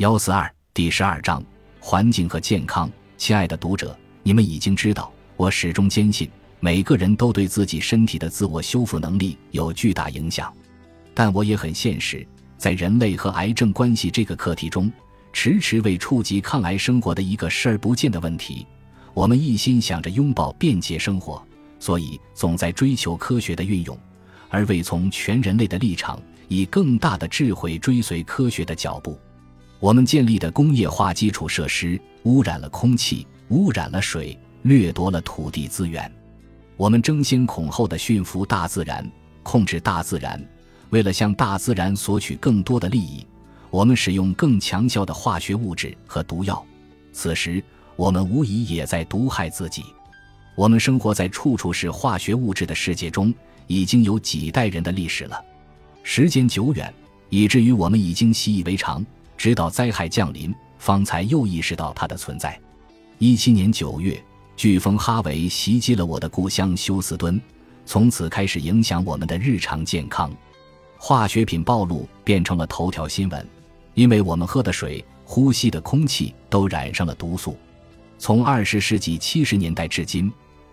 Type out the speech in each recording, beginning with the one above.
幺四二第十二章环境和健康。亲爱的读者，你们已经知道，我始终坚信每个人都对自己身体的自我修复能力有巨大影响。但我也很现实，在人类和癌症关系这个课题中，迟迟未触及抗癌生活的一个视而不见的问题。我们一心想着拥抱便捷生活，所以总在追求科学的运用，而未从全人类的立场，以更大的智慧追随科学的脚步。我们建立的工业化基础设施污染了空气，污染了水，掠夺了土地资源。我们争先恐后的驯服大自然，控制大自然，为了向大自然索取更多的利益，我们使用更强效的化学物质和毒药。此时，我们无疑也在毒害自己。我们生活在处处是化学物质的世界中，已经有几代人的历史了，时间久远，以至于我们已经习以为常。直到灾害降临，方才又意识到它的存在。一七年九月，飓风哈维袭击了我的故乡休斯敦，从此开始影响我们的日常健康。化学品暴露变成了头条新闻，因为我们喝的水、呼吸的空气都染上了毒素。从二十世纪七十年代至今，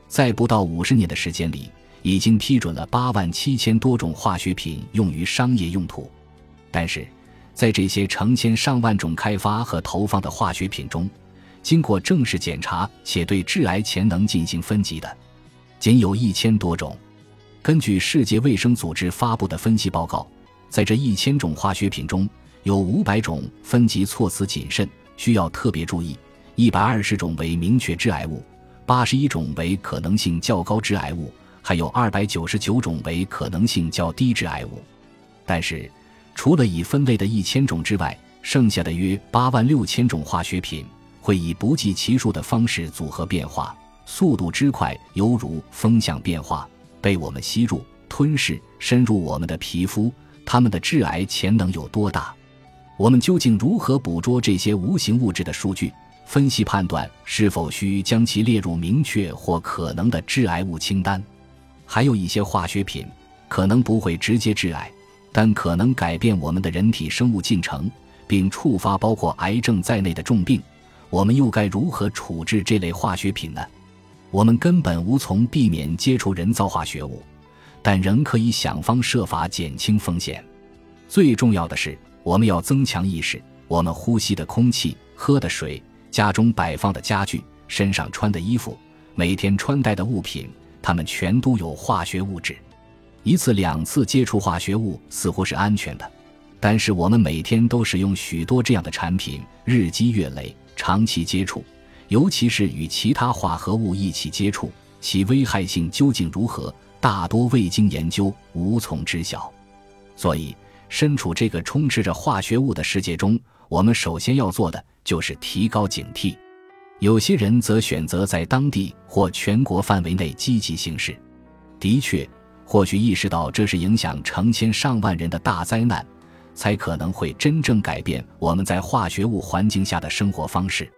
在不到五十年的时间里，已经批准了八万七千多种化学品用于商业用途，但是。在这些成千上万种开发和投放的化学品中，经过正式检查且对致癌潜能进行分级的，仅有一千多种。根据世界卫生组织发布的分析报告，在这一千种化学品中，有五百种分级措辞谨慎，需要特别注意；一百二十种为明确致癌物，八十一种为可能性较高致癌物，还有二百九十九种为可能性较低致癌物。但是，除了已分类的一千种之外，剩下的约八万六千种化学品会以不计其数的方式组合变化，速度之快犹如风向变化，被我们吸入、吞噬，深入我们的皮肤。它们的致癌潜能有多大？我们究竟如何捕捉这些无形物质的数据，分析判断是否需将其列入明确或可能的致癌物清单？还有一些化学品可能不会直接致癌。但可能改变我们的人体生物进程，并触发包括癌症在内的重病。我们又该如何处置这类化学品呢？我们根本无从避免接触人造化学物，但仍可以想方设法减轻风险。最重要的是，我们要增强意识：我们呼吸的空气、喝的水、家中摆放的家具、身上穿的衣服、每天穿戴的物品，它们全都有化学物质。一次两次接触化学物似乎是安全的，但是我们每天都使用许多这样的产品，日积月累，长期接触，尤其是与其他化合物一起接触，其危害性究竟如何，大多未经研究，无从知晓。所以，身处这个充斥着化学物的世界中，我们首先要做的就是提高警惕。有些人则选择在当地或全国范围内积极行事。的确。或许意识到这是影响成千上万人的大灾难，才可能会真正改变我们在化学物环境下的生活方式。